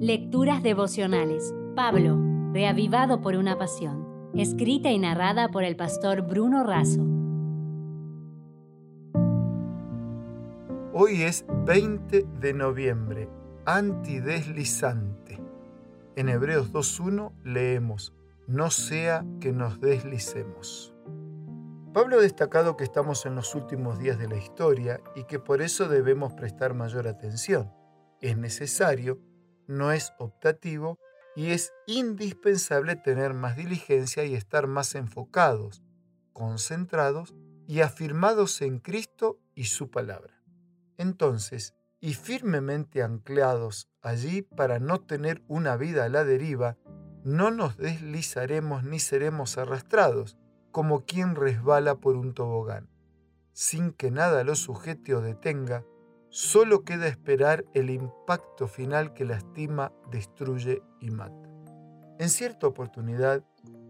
Lecturas devocionales. Pablo, reavivado por una pasión. Escrita y narrada por el pastor Bruno Razo. Hoy es 20 de noviembre, antideslizante. En Hebreos 2.1 leemos, no sea que nos deslicemos. Pablo ha destacado que estamos en los últimos días de la historia y que por eso debemos prestar mayor atención. Es necesario, no es optativo y es indispensable tener más diligencia y estar más enfocados, concentrados y afirmados en Cristo y su palabra. Entonces, y firmemente anclados allí para no tener una vida a la deriva, no nos deslizaremos ni seremos arrastrados, como quien resbala por un tobogán. Sin que nada lo sujete o detenga, solo queda esperar el impacto final que lastima, destruye y mata. En cierta oportunidad,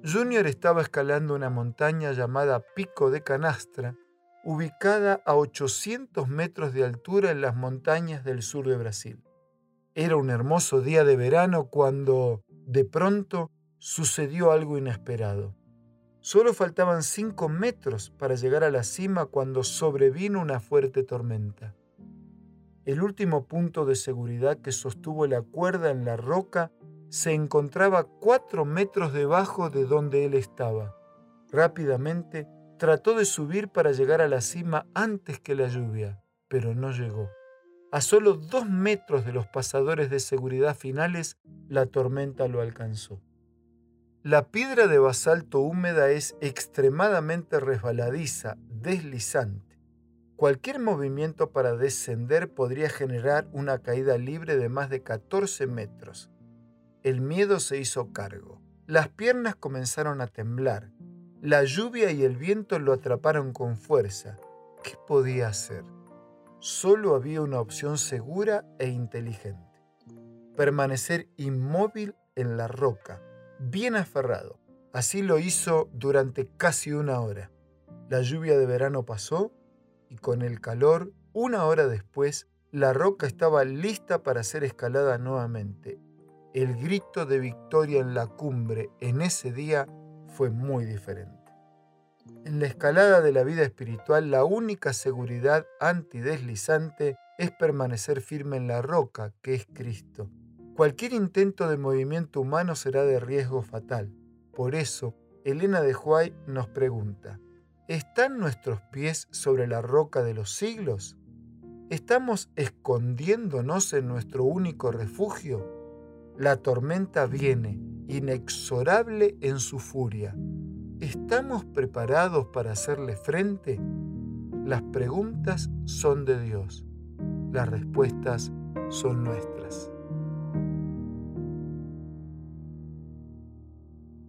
Junior estaba escalando una montaña llamada Pico de Canastra, ubicada a 800 metros de altura en las montañas del sur de Brasil. Era un hermoso día de verano cuando, de pronto, sucedió algo inesperado. Solo faltaban cinco metros para llegar a la cima cuando sobrevino una fuerte tormenta. El último punto de seguridad que sostuvo la cuerda en la roca se encontraba cuatro metros debajo de donde él estaba. Rápidamente trató de subir para llegar a la cima antes que la lluvia, pero no llegó. A solo dos metros de los pasadores de seguridad finales, la tormenta lo alcanzó. La piedra de basalto húmeda es extremadamente resbaladiza, deslizante. Cualquier movimiento para descender podría generar una caída libre de más de 14 metros. El miedo se hizo cargo. Las piernas comenzaron a temblar. La lluvia y el viento lo atraparon con fuerza. ¿Qué podía hacer? Solo había una opción segura e inteligente. Permanecer inmóvil en la roca bien aferrado. Así lo hizo durante casi una hora. La lluvia de verano pasó y con el calor, una hora después, la roca estaba lista para ser escalada nuevamente. El grito de victoria en la cumbre en ese día fue muy diferente. En la escalada de la vida espiritual, la única seguridad antideslizante es permanecer firme en la roca, que es Cristo. Cualquier intento de movimiento humano será de riesgo fatal. Por eso, Elena de Huay nos pregunta, ¿están nuestros pies sobre la roca de los siglos? ¿Estamos escondiéndonos en nuestro único refugio? La tormenta viene, inexorable en su furia. ¿Estamos preparados para hacerle frente? Las preguntas son de Dios. Las respuestas son nuestras.